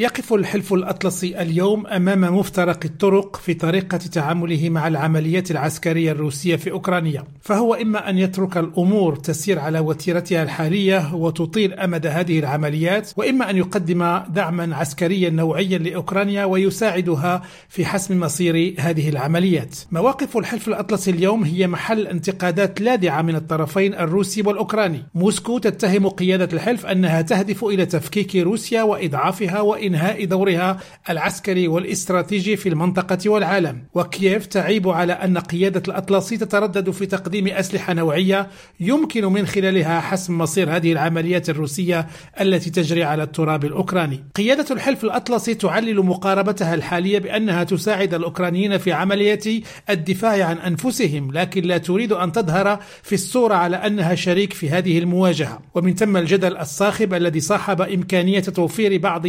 يقف الحلف الأطلسي اليوم أمام مفترق الطرق في طريقة تعامله مع العمليات العسكرية الروسية في أوكرانيا. فهو إما أن يترك الأمور تسير على وتيرتها الحالية وتطيل أمد هذه العمليات وإما أن يقدم دعما عسكريا نوعيا لأوكرانيا ويساعدها في حسم مصير هذه العمليات. مواقف الحلف الأطلسي اليوم هي محل انتقادات لاذعة من الطرفين الروسي والأوكراني. موسكو تتهم قيادة الحلف أنها تهدف إلى تفكيك روسيا وإضعافها وإن إنهاء دورها العسكري والاستراتيجي في المنطقة والعالم. وكييف تعيب على أن قيادة الأطلسي تتردد في تقديم أسلحة نوعية يمكن من خلالها حسم مصير هذه العمليات الروسية التي تجري على التراب الأوكراني. قيادة الحلف الأطلسي تعلل مقاربتها الحالية بأنها تساعد الأوكرانيين في عملية الدفاع عن أنفسهم لكن لا تريد أن تظهر في الصورة على أنها شريك في هذه المواجهة. ومن ثم الجدل الصاخب الذي صاحب إمكانية توفير بعض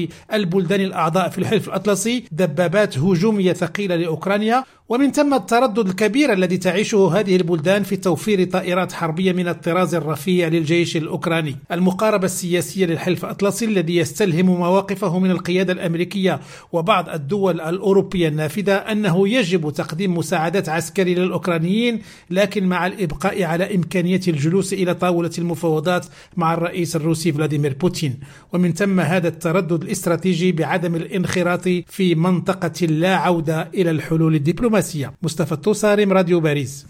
البلدان الأعضاء في الحلف الأطلسي دبابات هجومية ثقيلة لأوكرانيا ومن ثم التردد الكبير الذي تعيشه هذه البلدان في توفير طائرات حربية من الطراز الرفيع للجيش الأوكراني. المقاربة السياسية للحلف الأطلسي الذي يستلهم مواقفه من القيادة الأمريكية وبعض الدول الأوروبية النافذة أنه يجب تقديم مساعدات عسكرية للأوكرانيين لكن مع الإبقاء على إمكانية الجلوس إلى طاولة المفاوضات مع الرئيس الروسي فلاديمير بوتين. ومن ثم هذا التردد الاستراتيجي بعدم الانخراط في منطقة لا عودة إلى الحلول الدبلوماسية. مصطفى التوصارم راديو باريس.